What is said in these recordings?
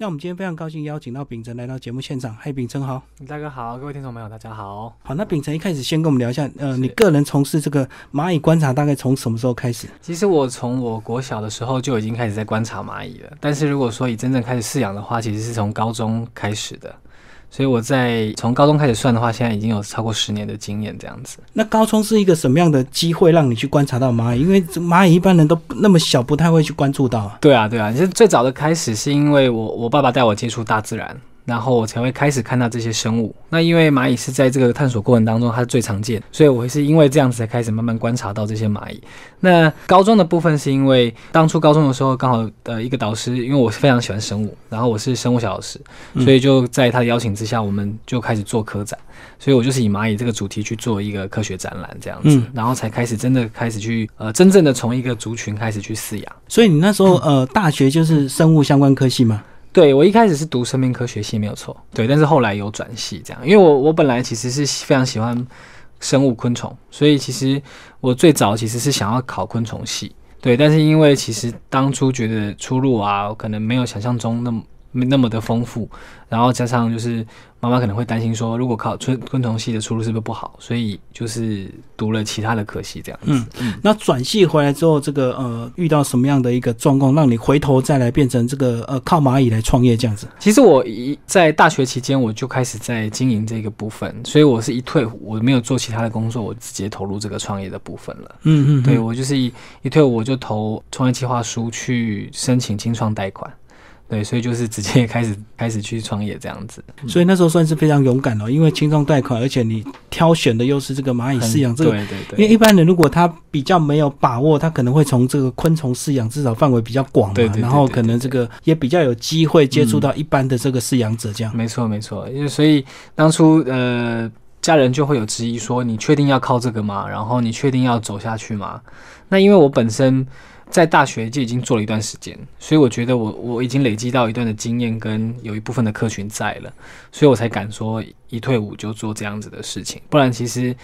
那我们今天非常高兴邀请到秉承来到节目现场。嗨，秉承好。大哥好，各位听众朋友大家好。好，那秉承一开始先跟我们聊一下，呃，你个人从事这个蚂蚁观察大概从什么时候开始？其实我从我国小的时候就已经开始在观察蚂蚁了，但是如果说以真正开始饲养的话，其实是从高中开始的。所以我在从高中开始算的话，现在已经有超过十年的经验这样子。那高中是一个什么样的机会让你去观察到蚂蚁？因为蚂蚁一般人都那么小，不太会去关注到。对啊，对啊，其实最早的开始是因为我我爸爸带我接触大自然。然后我才会开始看到这些生物。那因为蚂蚁是在这个探索过程当中，它是最常见，所以我是因为这样子才开始慢慢观察到这些蚂蚁。那高中的部分是因为当初高中的时候，刚好呃一个导师，因为我非常喜欢生物，然后我是生物小老师，所以就在他的邀请之下，我们就开始做科展。所以我就是以蚂蚁这个主题去做一个科学展览这样子，然后才开始真的开始去呃真正的从一个族群开始去饲养。所以你那时候呃大学就是生物相关科系吗？对，我一开始是读生命科学系，没有错。对，但是后来有转系这样，因为我我本来其实是非常喜欢生物昆虫，所以其实我最早其实是想要考昆虫系。对，但是因为其实当初觉得出路啊，可能没有想象中那么。没那么的丰富，然后加上就是妈妈可能会担心说，如果考昆昆虫系的出路是不是不好，所以就是读了其他的科系这样子。嗯嗯。那转系回来之后，这个呃遇到什么样的一个状况，让你回头再来变成这个呃靠蚂蚁来创业这样子？其实我一在大学期间我就开始在经营这个部分，所以我是一退伍我没有做其他的工作，我直接投入这个创业的部分了。嗯嗯。对我就是一一退伍我就投创业计划书去申请清创贷款。对，所以就是直接开始开始去创业这样子，所以那时候算是非常勇敢哦，因为轻松贷款，而且你挑选的又是这个蚂蚁饲养这个，对对对。因为一般人如果他比较没有把握，他可能会从这个昆虫饲养至少范围比较广嘛，然后可能这个也比较有机会接触到一般的这个饲养者这样。没错没错，因为所以当初呃家人就会有质疑说，你确定要靠这个吗？然后你确定要走下去吗？那因为我本身。在大学就已经做了一段时间，所以我觉得我我已经累积到一段的经验，跟有一部分的客群在了，所以我才敢说一退伍就做这样子的事情，不然其实。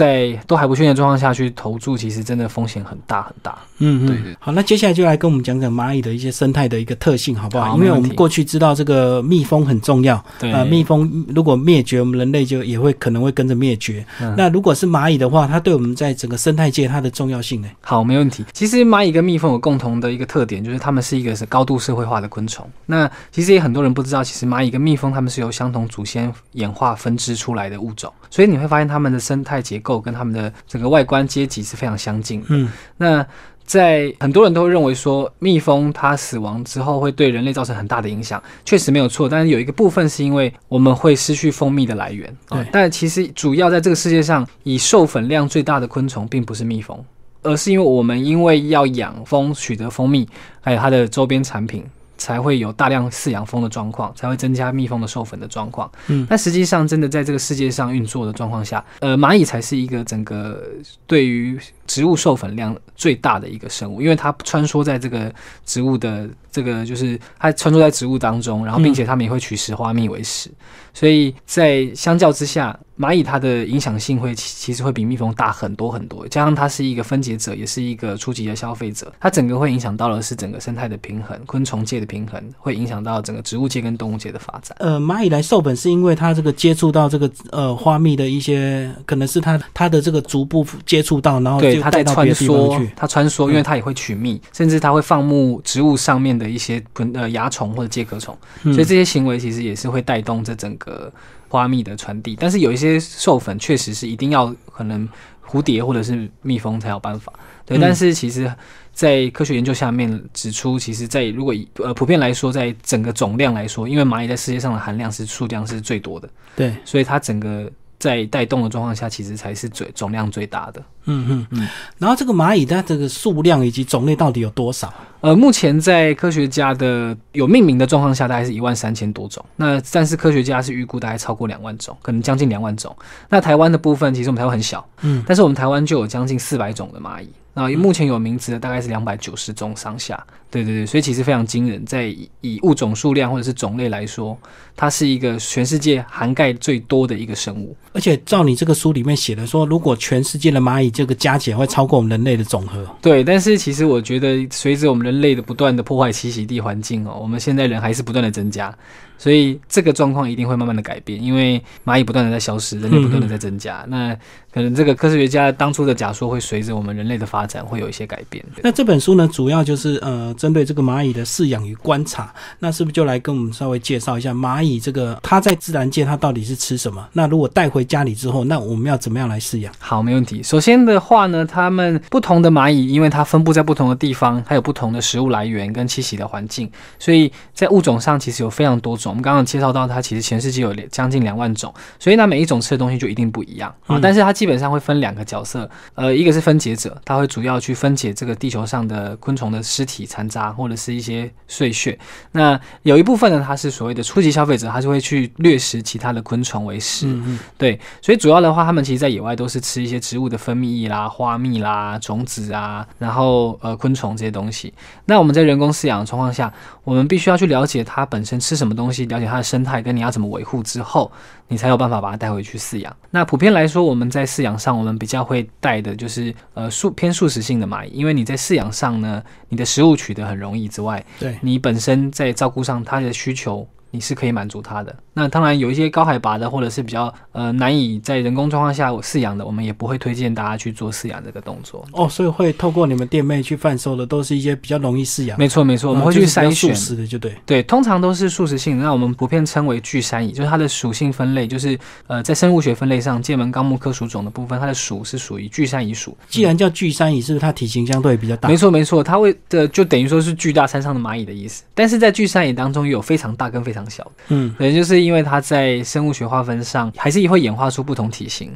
在都还不确定的状况下去投注，其实真的风险很大很大。嗯嗯，对对。好，那接下来就来跟我们讲讲蚂蚁的一些生态的一个特性，好不好？因为我们过去知道这个蜜蜂很重要，呃，蜜蜂如果灭绝，我们人类就也会可能会跟着灭绝。那如果是蚂蚁的话，它对我们在整个生态界它的重要性呢？好，没问题。其实蚂蚁跟蜜蜂有共同的一个特点，就是它们是一个是高度社会化的昆虫。那其实也很多人不知道，其实蚂蚁跟蜜蜂它们是由相同祖先演化分支出来的物种，所以你会发现它们的生态结构跟他们的整个外观阶级是非常相近的。嗯，那在很多人都会认为说，蜜蜂它死亡之后会对人类造成很大的影响，确实没有错。但是有一个部分是因为我们会失去蜂蜜的来源。对，但其实主要在这个世界上，以授粉量最大的昆虫并不是蜜蜂，而是因为我们因为要养蜂取得蜂蜜，还有它的周边产品。才会有大量饲养蜂的状况，才会增加蜜蜂的授粉的状况。嗯，但实际上，真的在这个世界上运作的状况下，呃，蚂蚁才是一个整个对于植物授粉量最大的一个生物，因为它穿梭在这个植物的这个，就是它穿梭在植物当中，然后并且它们也会取食花蜜为食，所以在相较之下。蚂蚁它的影响性会其实会比蜜蜂大很多很多，加上它是一个分解者，也是一个初级的消费者，它整个会影响到的是整个生态的平衡，昆虫界的平衡，会影响到整个植物界跟动物界的发展。呃，蚂蚁来授粉是因为它这个接触到这个呃花蜜的一些，可能是它它的这个逐步接触到，然后对它在穿梭，它穿梭，因为它也会取蜜，甚至它会放牧植物上面的一些呃蚜虫或者介壳虫，所以这些行为其实也是会带动这整个。花蜜的传递，但是有一些授粉确实是一定要可能蝴蝶或者是蜜蜂才有办法。对，但是其实，在科学研究下面指出，其实，在如果呃普遍来说，在整个总量来说，因为蚂蚁在世界上的含量是数量是最多的，对，所以它整个。在带动的状况下，其实才是最总量最大的。嗯嗯嗯。然后这个蚂蚁它这个数量以及种类到底有多少？呃，目前在科学家的有命名的状况下，大概是一万三千多种。那但是科学家是预估大概超过两万种，可能将近两万种。那台湾的部分，其实我们台湾很小，嗯，但是我们台湾就有将近四百种的蚂蚁。那目前有名字的大概是两百九十种上下。对对对，所以其实非常惊人，在以物种数量或者是种类来说，它是一个全世界涵盖最多的一个生物。而且照你这个书里面写的说，如果全世界的蚂蚁这个加起来会超过我们人类的总和。对，但是其实我觉得，随着我们人类的不断的破坏栖息地环境哦，我们现在人还是不断的增加。所以这个状况一定会慢慢的改变，因为蚂蚁不断的在消失，人类不断的在增加。那可能这个科学家当初的假说会随着我们人类的发展会有一些改变。那这本书呢，主要就是呃针对这个蚂蚁的饲养与观察。那是不是就来跟我们稍微介绍一下蚂蚁这个它在自然界它到底是吃什么？那如果带回家里之后，那我们要怎么样来饲养？好，没问题。首先的话呢，它们不同的蚂蚁，因为它分布在不同的地方，还有不同的食物来源跟栖息的环境，所以在物种上其实有非常多种。我们刚刚介绍到。它其实全世界有将近两万种，所以呢，每一种吃的东西就一定不一样啊。但是它基本上会分两个角色，呃，一个是分解者，它会主要去分解这个地球上的昆虫的尸体残渣或者是一些碎屑。那有一部分呢，它是所谓的初级消费者，它就会去掠食其他的昆虫为食。嗯对，所以主要的话，他们其实在野外都是吃一些植物的分泌液啦、花蜜啦、种子啊，然后呃昆虫这些东西。那我们在人工饲养的状况下，我们必须要去了解它本身吃什么东西，了解它的生态。跟你要怎么维护之后，你才有办法把它带回去饲养。那普遍来说，我们在饲养上，我们比较会带的就是呃素偏素食性的蚂蚁，因为你在饲养上呢，你的食物取得很容易之外，对你本身在照顾上它的需求。你是可以满足它的。那当然有一些高海拔的，或者是比较呃难以在人工状况下饲养的，我们也不会推荐大家去做饲养这个动作。哦，所以会透过你们店妹去贩售的，都是一些比较容易饲养。没错没错，我们会去筛选素食的，就对。对，通常都是素食性。那我们普遍称为巨山蚁，就是它的属性分类，就是呃在生物学分类上，界门纲目科属种的部分，它的属是属于巨山蚁属。既然叫巨山蚁，是不是它体型相对比较大？没错没错，它会的就等于说是巨大山上的蚂蚁的意思。但是在巨山蚁当中，又有非常大跟非常小的。嗯，可能就是因为它在生物学划分上，还是会演化出不同体型。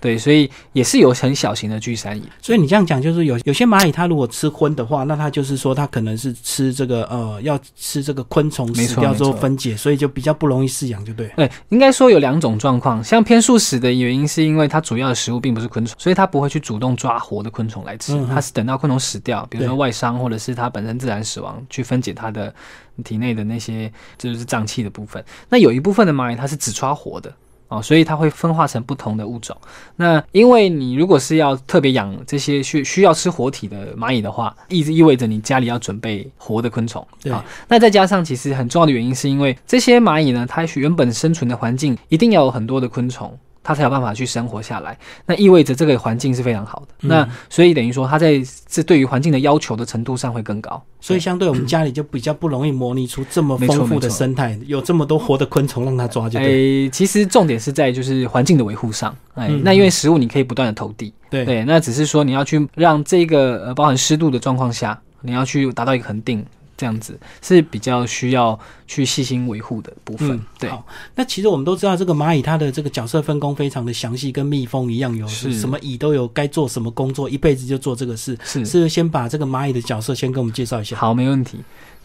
对，所以也是有很小型的巨山蚁。所以你这样讲，就是有有些蚂蚁，它如果吃荤的话，那它就是说它可能是吃这个呃，要吃这个昆虫死掉之后分解，所以就比较不容易饲养，就对。对，应该说有两种状况，像偏素食的原因是因为它主要的食物并不是昆虫，所以它不会去主动抓活的昆虫来吃，它是等到昆虫死掉，比如说外伤或者是它本身自然死亡，去分解它的体内的那些就是脏器的部分。那有一部分的蚂蚁，它是只抓活的。哦，所以它会分化成不同的物种。那因为你如果是要特别养这些需需要吃活体的蚂蚁的话，意意味着你家里要准备活的昆虫。对啊，那再加上其实很重要的原因是因为这些蚂蚁呢，它原本生存的环境一定要有很多的昆虫。它才有办法去生活下来，那意味着这个环境是非常好的。那所以等于说，它在这对于环境的要求的程度上会更高。所以相对我们家里就比较不容易模拟出这么丰富的生态，有这么多活的昆虫让它抓。就哎，其实重点是在就是环境的维护上。哎，那因为食物你可以不断的投递，对对，那只是说你要去让这个呃包含湿度的状况下，你要去达到一个恒定。这样子是比较需要去细心维护的部分。对，那其实我们都知道，这个蚂蚁它的这个角色分工非常的详细，跟蜜蜂一样，有什么蚁都有该做什么工作，一辈子就做这个事。是，是先把这个蚂蚁的角色先给我们介绍一下。好，没问题。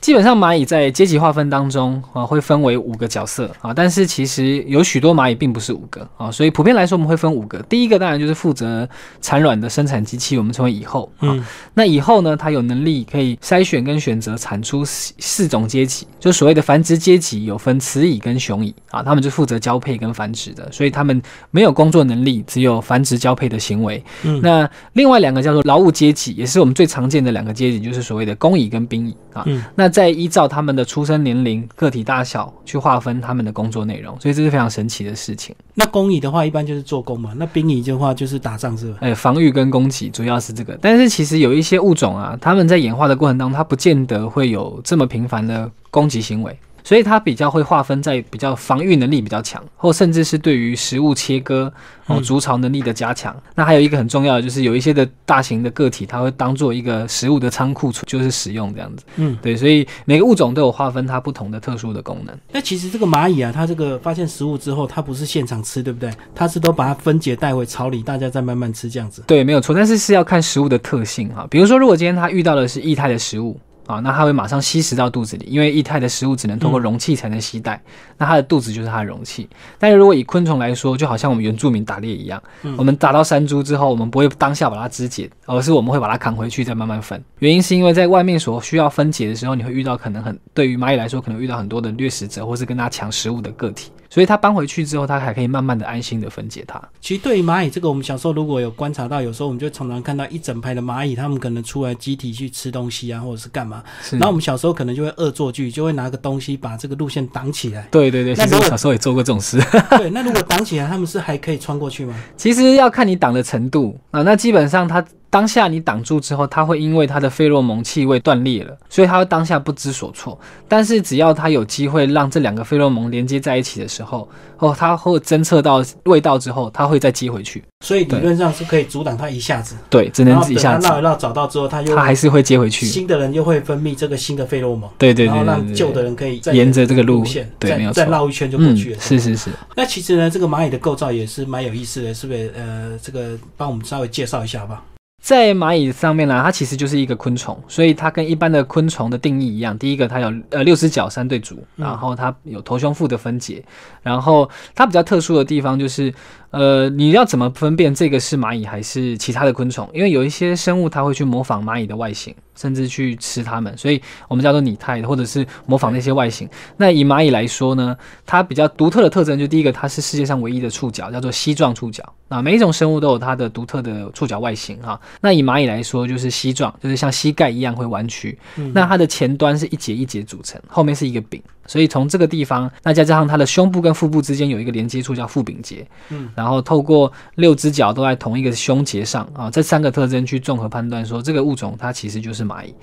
基本上蚂蚁在阶级划分当中啊，会分为五个角色啊，但是其实有许多蚂蚁并不是五个啊，所以普遍来说我们会分五个。第一个当然就是负责产卵的生产机器，我们称为蚁后啊。那蚁后呢，它有能力可以筛选跟选择产出四四种阶级，就所谓的繁殖阶级有分雌蚁跟雄蚁啊，他们就负责交配跟繁殖的，所以他们没有工作能力，只有繁殖交配的行为。嗯那另外两个叫做劳务阶级，也是我们最常见的两个阶级，就是所谓的工蚁跟兵蚁啊。嗯那再依照他们的出生年龄、个体大小去划分他们的工作内容，所以这是非常神奇的事情。那工蚁的话，一般就是做工嘛；那兵蚁的话，就是打仗，是吧？哎，防御跟攻击主要是这个。但是其实有一些物种啊，他们在演化的过程当中，它不见得会有这么频繁的攻击行为。所以它比较会划分在比较防御能力比较强，或甚至是对于食物切割哦筑巢能力的加强。那还有一个很重要的就是有一些的大型的个体，它会当做一个食物的仓库，就是使用这样子。嗯，对，所以每个物种都有划分它不同的特殊的功能。那其实这个蚂蚁啊，它这个发现食物之后，它不是现场吃，对不对？它是都把它分解带回巢里，大家再慢慢吃这样子。对，没有错。但是是要看食物的特性哈。比如说，如果今天它遇到的是液态的食物。啊，那它会马上吸食到肚子里，因为液态的食物只能通过容器才能携带，那它的肚子就是它的容器。但是如果以昆虫来说，就好像我们原住民打猎一样，我们打到山猪之后，我们不会当下把它肢解，而是我们会把它扛回去再慢慢分。原因是因为在外面所需要分解的时候，你会遇到可能很对于蚂蚁来说，可能遇到很多的掠食者，或是跟它抢食物的个体。所以它搬回去之后，它还可以慢慢的、安心的分解它。其实对于蚂蚁这个，我们小时候如果有观察到，有时候我们就常常看到一整排的蚂蚁，它们可能出来集体去吃东西啊，或者是干嘛。然后我们小时候可能就会恶作剧，就会拿个东西把这个路线挡起来。对对对，其实我小时候也做过这种事。对，那如果挡起来，他们是还可以穿过去吗？其实要看你挡的程度啊。那基本上它。当下你挡住之后，它会因为它的费洛蒙气味断裂了，所以它会当下不知所措。但是只要它有机会让这两个费洛蒙连接在一起的时候，哦，它会侦测到味道之后，它会再接回去。所以理论上是可以阻挡它一下子。对，只能一下子。绕一绕找到之后，它又它还是会接回去。新的人又会分泌这个新的费洛蒙。对对对。然后让旧的人可以沿着这个路线，对，没有再绕一圈就过去了。是是是。那其实呢，这个蚂蚁的构造也是蛮有意思的，是不是？呃，这个帮我们稍微介绍一下吧。在蚂蚁上面呢，它其实就是一个昆虫，所以它跟一般的昆虫的定义一样。第一个，它有呃六只脚三对足，然后它有头胸腹的分解，然后它比较特殊的地方就是。呃，你要怎么分辨这个是蚂蚁还是其他的昆虫？因为有一些生物它会去模仿蚂蚁的外形，甚至去吃它们，所以我们叫做拟态，或者是模仿那些外形。那以蚂蚁来说呢，它比较独特的特征就第一个，它是世界上唯一的触角，叫做蜥状触角。啊，每一种生物都有它的独特的触角外形哈。那以蚂蚁来说，就是蜥状，就是像膝盖一样会弯曲。那它的前端是一节一节组成，后面是一个柄。所以从这个地方，那再加上它的胸部跟腹部之间有一个连接处叫腹柄节，嗯，然后透过六只脚都在同一个胸节上啊，这三个特征去综合判断说这个物种它其实就是蚂蚁，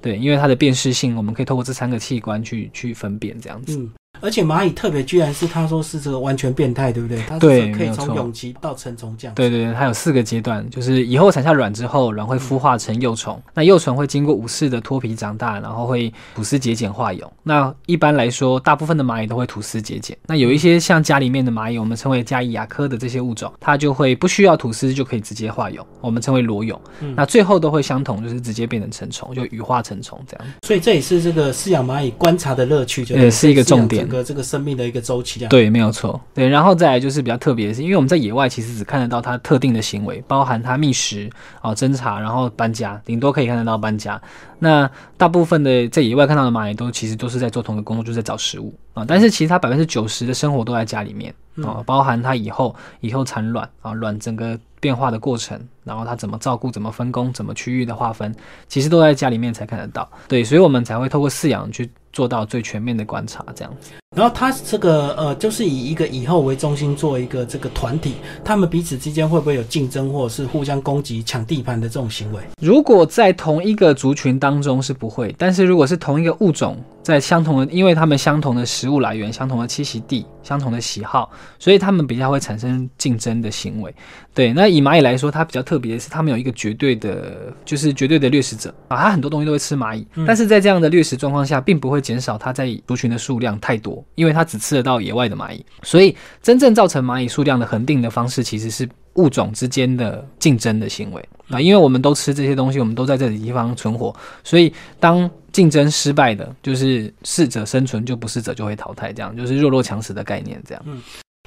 对，因为它的辨识性，我们可以透过这三个器官去去分辨这样子。而且蚂蚁特别，居然是他说是这个完全变态，对不对？它对，可以从蛹期到成虫这样。对对对，它有四个阶段，就是以后产下卵之后，卵会孵化成幼虫，那幼虫会经过五次的脱皮长大，然后会吐丝结茧化蛹。那一般来说，大部分的蚂蚁都会吐丝结茧。那有一些像家里面的蚂蚁，我们称为家蚁亚科的这些物种，它就会不需要吐丝就可以直接化蛹，我们称为裸蛹。那最后都会相同，就是直接变成成虫，就羽化成虫这样。所以这也是这个饲养蚂蚁观察的乐趣，就也是一个重点。整个这个生命的。一个周期啊，对，没有错，对，然后再来就是比较特别的是，因为我们在野外其实只看得到它特定的行为，包含它觅食啊、侦查，然后搬家，顶多可以看得到搬家。那大部分的在野外看到的蚂蚁都其实都是在做同一个工作，就是在找食物啊。但是其实它百分之九十的生活都在家里面啊，包含它以后以后产卵啊，卵整个变化的过程，然后他怎么照顾、怎么分工、怎么区域的划分，其实都在家里面才看得到。对，所以我们才会透过饲养去。做到最全面的观察，这样子。然后他这个呃，就是以一个以后为中心做一个这个团体，他们彼此之间会不会有竞争，或者是互相攻击、抢地盘的这种行为？如果在同一个族群当中是不会，但是如果是同一个物种，在相同的，因为他们相同的食物来源、相同的栖息地、相同的喜好，所以他们比较会产生竞争的行为。对，那以蚂蚁来说，它比较特别的是，它没有一个绝对的，就是绝对的掠食者。啊，它很多东西都会吃蚂蚁，但是在这样的掠食状况下，并不会减少它在族群的数量太多，因为它只吃得到野外的蚂蚁，所以真正造成蚂蚁数量的恒定的方式，其实是物种之间的竞争的行为。啊，因为我们都吃这些东西，我们都在这里地方存活，所以当竞争失败的，就是适者生存，就不适者就会淘汰，这样就是弱肉强食的概念，这样。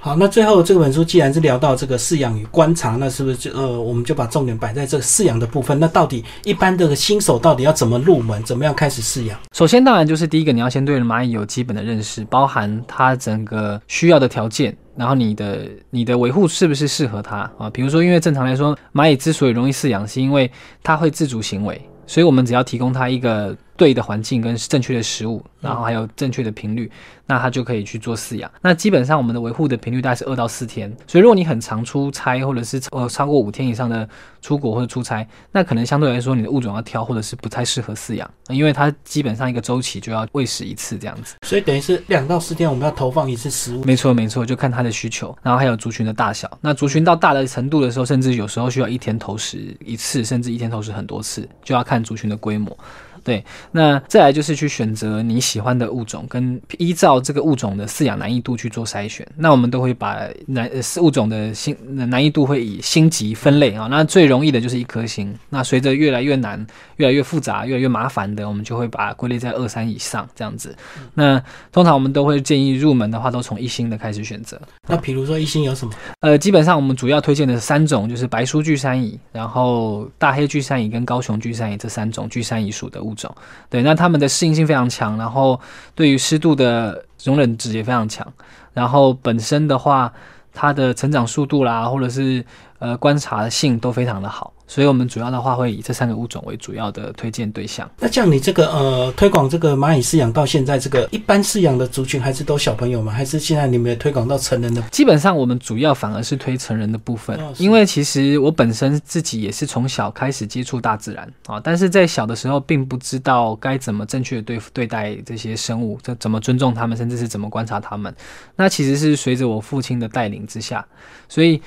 好，那最后这本书既然是聊到这个饲养与观察，那是不是就呃，我们就把重点摆在这饲养的部分？那到底一般的新手到底要怎么入门，怎么样开始饲养？首先，当然就是第一个，你要先对蚂蚁有基本的认识，包含它整个需要的条件，然后你的你的维护是不是适合它啊？比如说，因为正常来说，蚂蚁之所以容易饲养，是因为它会自主行为，所以我们只要提供它一个对的环境跟正确的食物，然后还有正确的频率。那它就可以去做饲养。那基本上我们的维护的频率大概是二到四天。所以如果你很常出差，或者是呃超过五天以上的出国或者出差，那可能相对来说你的物种要挑，或者是不太适合饲养，因为它基本上一个周期就要喂食一次这样子。所以等于是两到四天我们要投放一次食物。没错没错，就看它的需求，然后还有族群的大小。那族群到大的程度的时候，甚至有时候需要一天投食一次，甚至一天投食很多次，就要看族群的规模。对，那再来就是去选择你喜欢的物种，跟依照这个物种的饲养难易度去做筛选。那我们都会把难呃物种的星难易度会以星级分类啊。那最容易的就是一颗星。那随着越来越难、越来越复杂、越来越麻烦的，我们就会把它归类在二三以上这样子。那通常我们都会建议入门的话，都从一星的开始选择。那比如说一星有什么？呃，基本上我们主要推荐的三种就是白书巨山蚁，然后大黑巨山蚁跟高雄巨山蚁这三种巨山蚁属的物种。对，那它们的适应性非常强，然后对于湿度的容忍值也非常强，然后本身的话，它的成长速度啦，或者是呃观察性都非常的好。所以，我们主要的话会以这三个物种为主要的推荐对象。那像你这个呃，推广这个蚂蚁饲养到现在，这个一般饲养的族群还是都小朋友吗？还是现在你们也推广到成人的？基本上，我们主要反而是推成人的部分，因为其实我本身自己也是从小开始接触大自然啊，但是在小的时候并不知道该怎么正确的对对待这些生物，这怎么尊重他们，甚至是怎么观察他们。那其实是随着我父亲的带领之下，所以。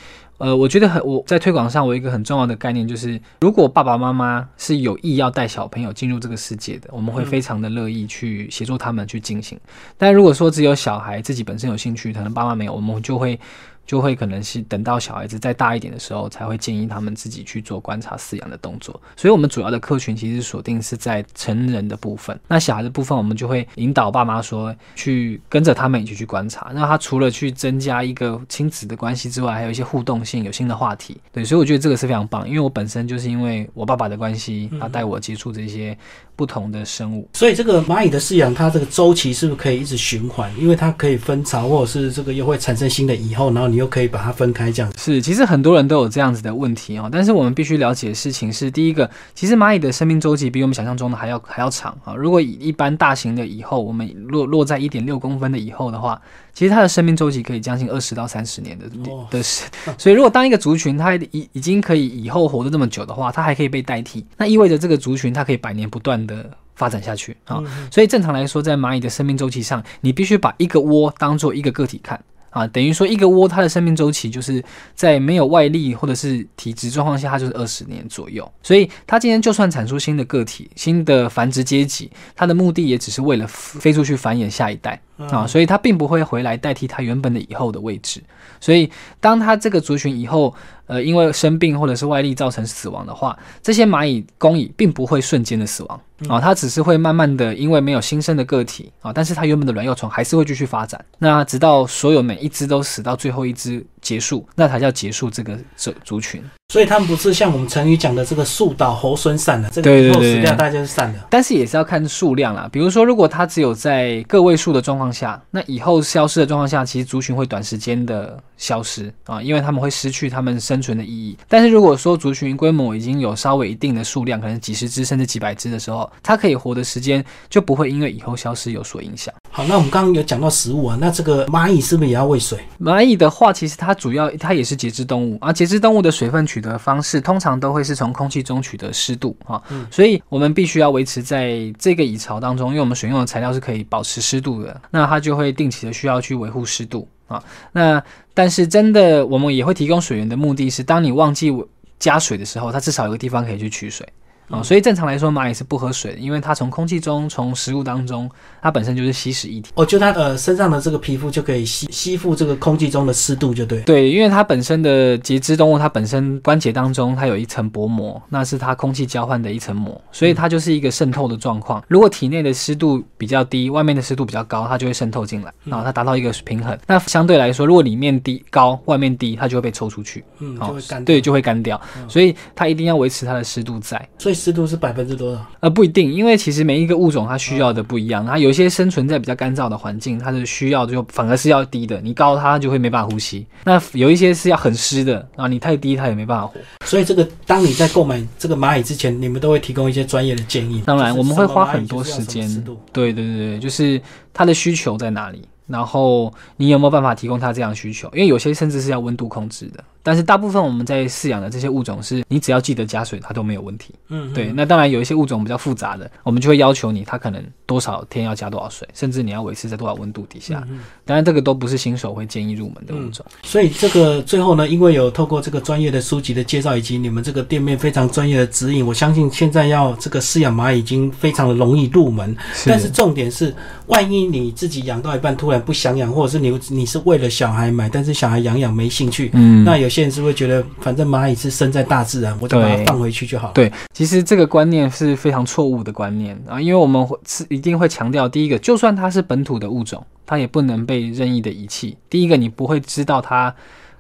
呃，我觉得很我在推广上，我有一个很重要的概念就是，如果爸爸妈妈是有意要带小朋友进入这个世界的，我们会非常的乐意去协助他们去进行。但如果说只有小孩自己本身有兴趣，可能爸妈没有，我们就会。就会可能是等到小孩子再大一点的时候，才会建议他们自己去做观察饲养的动作。所以，我们主要的客群其实锁定是在成人的部分。那小孩的部分，我们就会引导爸妈说，去跟着他们一起去观察。那他除了去增加一个亲子的关系之外，还有一些互动性，有新的话题。对，所以我觉得这个是非常棒。因为我本身就是因为我爸爸的关系，他带我接触这些不同的生物。所以，这个蚂蚁的饲养，它这个周期是不是可以一直循环？因为它可以分巢，或者是这个又会产生新的蚁后，然后。你又可以把它分开，这样是。其实很多人都有这样子的问题哦，但是我们必须了解的事情是：第一个，其实蚂蚁的生命周期比我们想象中的还要还要长啊。如果以一般大型的蚁后，我们落落在一点六公分的蚁后的话，其实它的生命周期可以将近二十到三十年的的时。所以，如果当一个族群它已已经可以以后活得这么久的话，它还可以被代替，那意味着这个族群它可以百年不断的发展下去啊。所以正常来说，在蚂蚁的生命周期上，你必须把一个窝当做一个个体看。啊，等于说一个窝它的生命周期就是在没有外力或者是体质状况下，它就是二十年左右。所以它今天就算产出新的个体、新的繁殖阶级，它的目的也只是为了飞出去繁衍下一代啊，所以它并不会回来代替它原本的以后的位置。所以当它这个族群以后，呃，因为生病或者是外力造成死亡的话，这些蚂蚁工蚁并不会瞬间的死亡啊，它只是会慢慢的，因为没有新生的个体啊，但是它原本的卵幼虫还是会继续发展，那直到所有每一只都死到最后一只。结束，那才叫结束这个族族群。所以他们不是像我们成语讲的这个树倒猴狲散了，这个以后死掉大家就散了。但是也是要看数量啦。比如说，如果它只有在个位数的状况下，那以后消失的状况下，其实族群会短时间的消失啊，因为他们会失去他们生存的意义。但是如果说族群规模已经有稍微一定的数量，可能几十只甚至几百只的时候，它可以活的时间就不会因为以后消失有所影响。好，那我们刚刚有讲到食物啊，那这个蚂蚁是不是也要喂水？蚂蚁的话，其实它主要它也是节肢动物，而节肢动物的水分取得方式通常都会是从空气中取得湿度啊，所以我们必须要维持在这个蚁巢当中，因为我们选用的材料是可以保持湿度的，那它就会定期的需要去维护湿度啊。那但是真的，我们也会提供水源的目的是，当你忘记加水的时候，它至少有个地方可以去取水。啊，所以正常来说，蚂蚁是不喝水的，因为它从空气中、从食物当中，它本身就是吸食液体。哦，就它呃身上的这个皮肤就可以吸吸附这个空气中的湿度，就对。对，因为它本身的节肢动物，它本身关节当中它有一层薄膜，那是它空气交换的一层膜，所以它就是一个渗透的状况。如果体内的湿度比较低，外面的湿度比较高，它就会渗透进来，然后它达到一个平衡。那相对来说，如果里面低高，外面低，它就会被抽出去，嗯，就会干。对，就会干掉。所以它一定要维持它的湿度在。所以湿度是百分之。多少？呃，不一定，因为其实每一个物种它需要的不一样。它有一些生存在比较干燥的环境，它的需要就反而是要低的。你高它就会没办法呼吸。那有一些是要很湿的啊，你太低它也没办法活。所以这个，当你在购买这个蚂蚁之前，你们都会提供一些专业的建议。当然，我们会花很多时间。对对对对，就是它的需求在哪里，然后你有没有办法提供它这样需求？因为有些甚至是要温度控制的。但是大部分我们在饲养的这些物种是，你只要记得加水，它都没有问题。嗯，对，那当然有一些物种比较复杂的，我们就会要求你，它可能多少天要加多少水，甚至你要维持在多少温度底下。嗯当然，这个都不是新手会建议入门的物种。所以这个最后呢，因为有透过这个专业的书籍的介绍，以及你们这个店面非常专业的指引，我相信现在要这个饲养蚂蚁已经非常的容易入门。但是重点是，万一你自己养到一半突然不想养，或者是你你是为了小孩买，但是小孩养养没兴趣，嗯，那有些人是会觉得，反正蚂蚁是生在大自然，我就把它放回去就好了。对，其实这个观念是非常错误的观念啊，因为我们会是一定会强调，第一个，就算它是本土的物种，它也不能被任意的遗弃。第一个，你不会知道它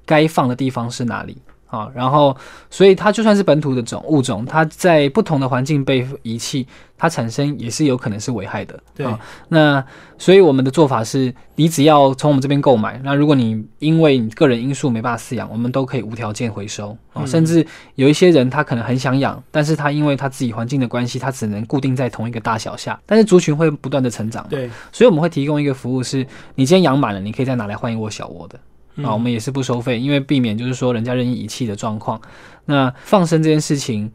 该放的地方是哪里啊，然后，所以它就算是本土的种物种，它在不同的环境被遗弃，它产生也是有可能是危害的。对啊那所以我们的做法是，你只要从我们这边购买，那如果你因为你个人因素没办法饲养，我们都可以无条件回收啊、嗯甚至有一些人他可能很想养，但是他因为他自己环境的关系，他只能固定在同一个大小下，但是族群会不断的成长，对，所以我们会提供一个服务是，你今天养满了，你可以再拿来换一窝小窝的。嗯啊，我们也是不收费，因为避免就是说人家任意遗弃的状况。那放生这件事情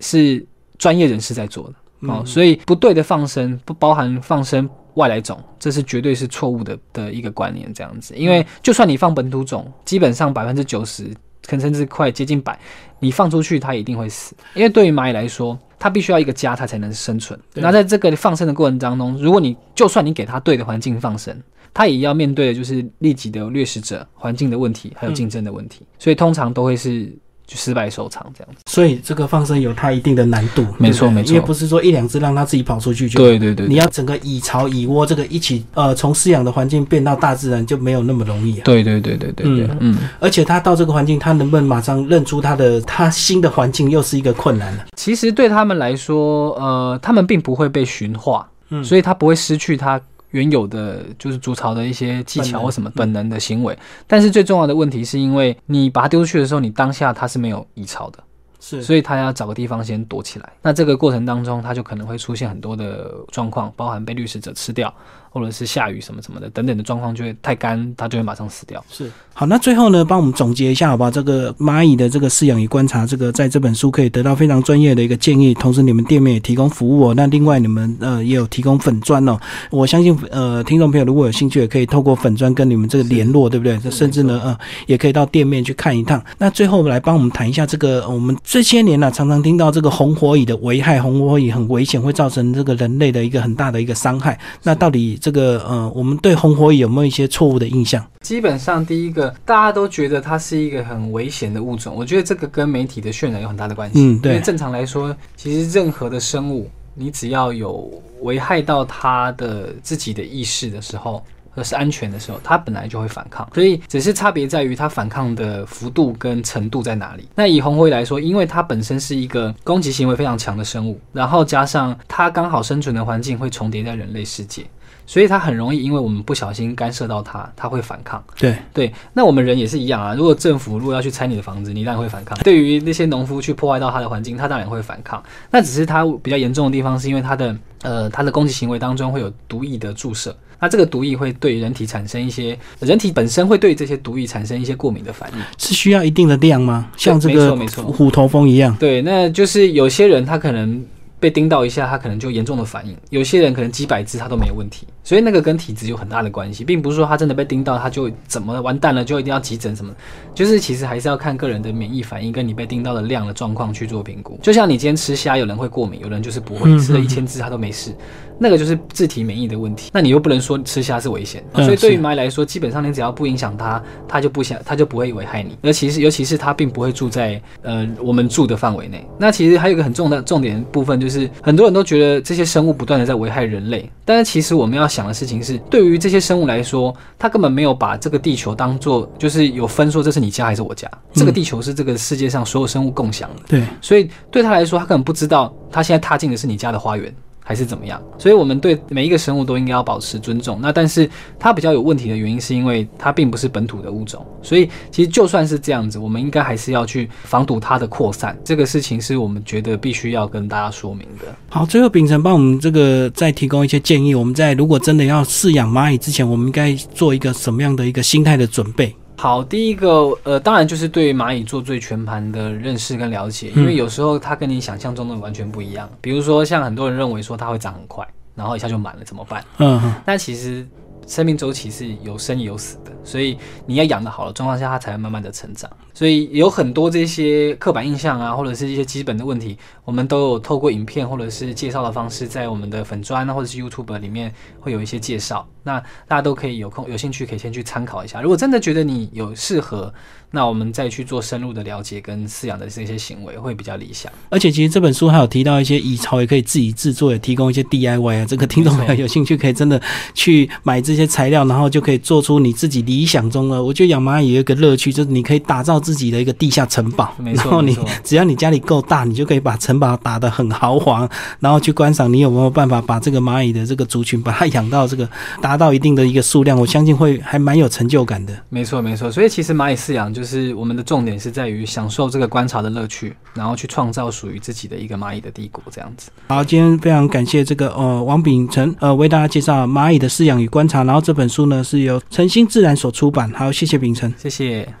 是专业人士在做的。哦，嗯所以不对的放生不包含放生外来种，这是绝对是错误的的一个观念。这样子，因为就算你放本土种，基本上百分之九十，可能甚至快接近百，你放出去它一定会死。因为对于蚂蚁来说，它必须要一个家，它才能生存。那在这个放生的过程当中，如果你就算你给它对的环境放生，它也要面对的就是利己的掠食者、环境的问题，还有竞争的问题，所以通常都会是就失败收场这样子。所以这个放生有它一定的难度，没错没错因为不是说一两只让它自己跑出去就。对对对你要整个蚁巢、蚁窝这个一起，呃，从饲养的环境变到大自然就没有那么容易啊。对对对对对对，嗯而且它到这个环境，它能不能马上认出它的它新的环境，又是一个困难了。其实对他们来说，呃，他们并不会被驯化，嗯所以它不会失去他原有的就是筑巢的一些技巧或什么本能的行为。但是最重要的问题是因为你把它丢出去的时候，你当下它是没有蚁巢的，是所以它要找个地方先躲起来。那这个过程当中，它就可能会出现很多的状况，包含被掠食者吃掉，或者是下雨什么什么的等等的状况，就会太干，它就会马上死掉。是。好，那最后呢，帮我们总结一下好不好？这个蚂蚁的这个饲养与观察，这个在这本书可以得到非常专业的一个建议，同时你们店面也提供服务哦。那另外你们呃也有提供粉砖哦，我相信呃听众朋友如果有兴趣，也可以透过粉砖跟你们这个联络，对不对？这甚至呢呃也可以到店面去看一趟。那最后来帮我们谈一下这个，呃我们这些年呢、常常听到这个红火蚁的危害，红火蚁很危险，会造成这个人类的一个很大的一个伤害。那到底这个呃我们对红火蚁有没有一些错误的印象？基本上，第一个大家都觉得它是一个很危险的物种，我觉得这个跟媒体的渲染有很大的关系。嗯对因为正常来说，其实任何的生物，你只要有危害到它的自己的意识的时候。或是安全的时候，它本来就会反抗，所以只是差别在于它反抗的幅度跟程度在哪里。那以红灰来说，因为它本身是一个攻击行为非常强的生物，然后加上它刚好生存的环境会重叠在人类世界，所以它很容易因为我们不小心干涉到它，它会反抗。对，对，那我们人也是一样啊。如果政府如果要去拆你的房子，你当然会反抗。对于那些农夫去破坏到他的环境，他当然会反抗。那只是他比较严重的地方，是因为他的呃他的攻击行为当中会有毒液的注射。那这个毒液会对人体产生一些，人体本身会对这些毒液产生一些过敏的反应。是需要一定的量吗？像这没个错没错虎头蜂一样？对，那就是有些人他可能被叮到一下，他可能就严重的反应；有些人可能几百只他都没有问题，所以那个跟体质有很大的关系，并不是说他真的被叮到他就怎么完蛋了，就一定要急诊什么，就是其实还是要看个人的免疫反应跟你被叮到的量的状况去做评估。就像你今天吃虾，有人会过敏，有人就是不会，嗯吃了一千只他都没事。那个就是自体免疫的问题，那你又不能说吃虾是危险，嗯所以对于是蚂蚁来说，基本上你只要不影响它，它就不想，它就不会危害你。尤其是尤其是它并不会住在呃我们住的范围内。那其实还有一个很重的重点部分，就是很多人都觉得这些生物不断的在危害人类，但是其实我们要想的事情是，对于这些生物来说，它根本没有把这个地球当做就是有分说这是你家还是我家，这个地球是这个世界上所有生物共享的。对，所以对他来说，他根本不知道他现在踏进的是你家的花园。还是怎么样？所以我们对每一个生物都应该要保持尊重。那但是它比较有问题的原因，是因为它并不是本土的物种，所以其实就算是这样子，我们应该还是要去防堵它的扩散。这个事情是我们觉得必须要跟大家说明的。好，最后秉承帮我们这个再提供一些建议。我们在如果真的要饲养蚂蚁之前，我们应该做一个什么样的一个心态的准备？好，第一个，呃，当然就是对蚂蚁做最全盘的认识跟了解，因为有时候它跟你想象中的完全不一样。比如说，像很多人认为说它会长很快，然后一下就满了，怎么办？嗯，那其实生命周期是有生有死的，所以你要养的好的状况下，它才会慢慢的成长。所以有很多这些刻板印象啊，或者是一些基本的问题，我们都有透过影片或者是介绍的方式，在我们的粉砖啊或者是 YouTube 里面会有一些介绍。那大家都可以有空有兴趣可以先去参考一下。如果真的觉得你有适合，那我们再去做深入的了解跟饲养的这些行为会比较理想。而且其实这本书还有提到一些蚁巢也可以自己制作，也提供一些 DIY 啊。这个听众朋友有兴趣可以真的去买这些材料，然后就可以做出你自己理想中的。我觉得养蚂蚁有一个乐趣，就是你可以打造自己的一个地下城堡。没然后你错没错，只要你家里够大，你就可以把城堡打得很豪华，然后去观赏你有没有办法把这个蚂蚁的这个族群把它养到这个达到一定的一个数量，我相信会还蛮有成就感的。没错没错。所以其实蚂蚁饲养就是我们的重点是在于享受这个观察的乐趣，然后去创造属于自己的一个蚂蚁的帝国这样子。好，今天非常感谢这个呃王秉成呃为大家介绍蚂蚁的饲养与观察，然后这本书呢是由诚心自然所出版，好，谢谢秉成。谢谢。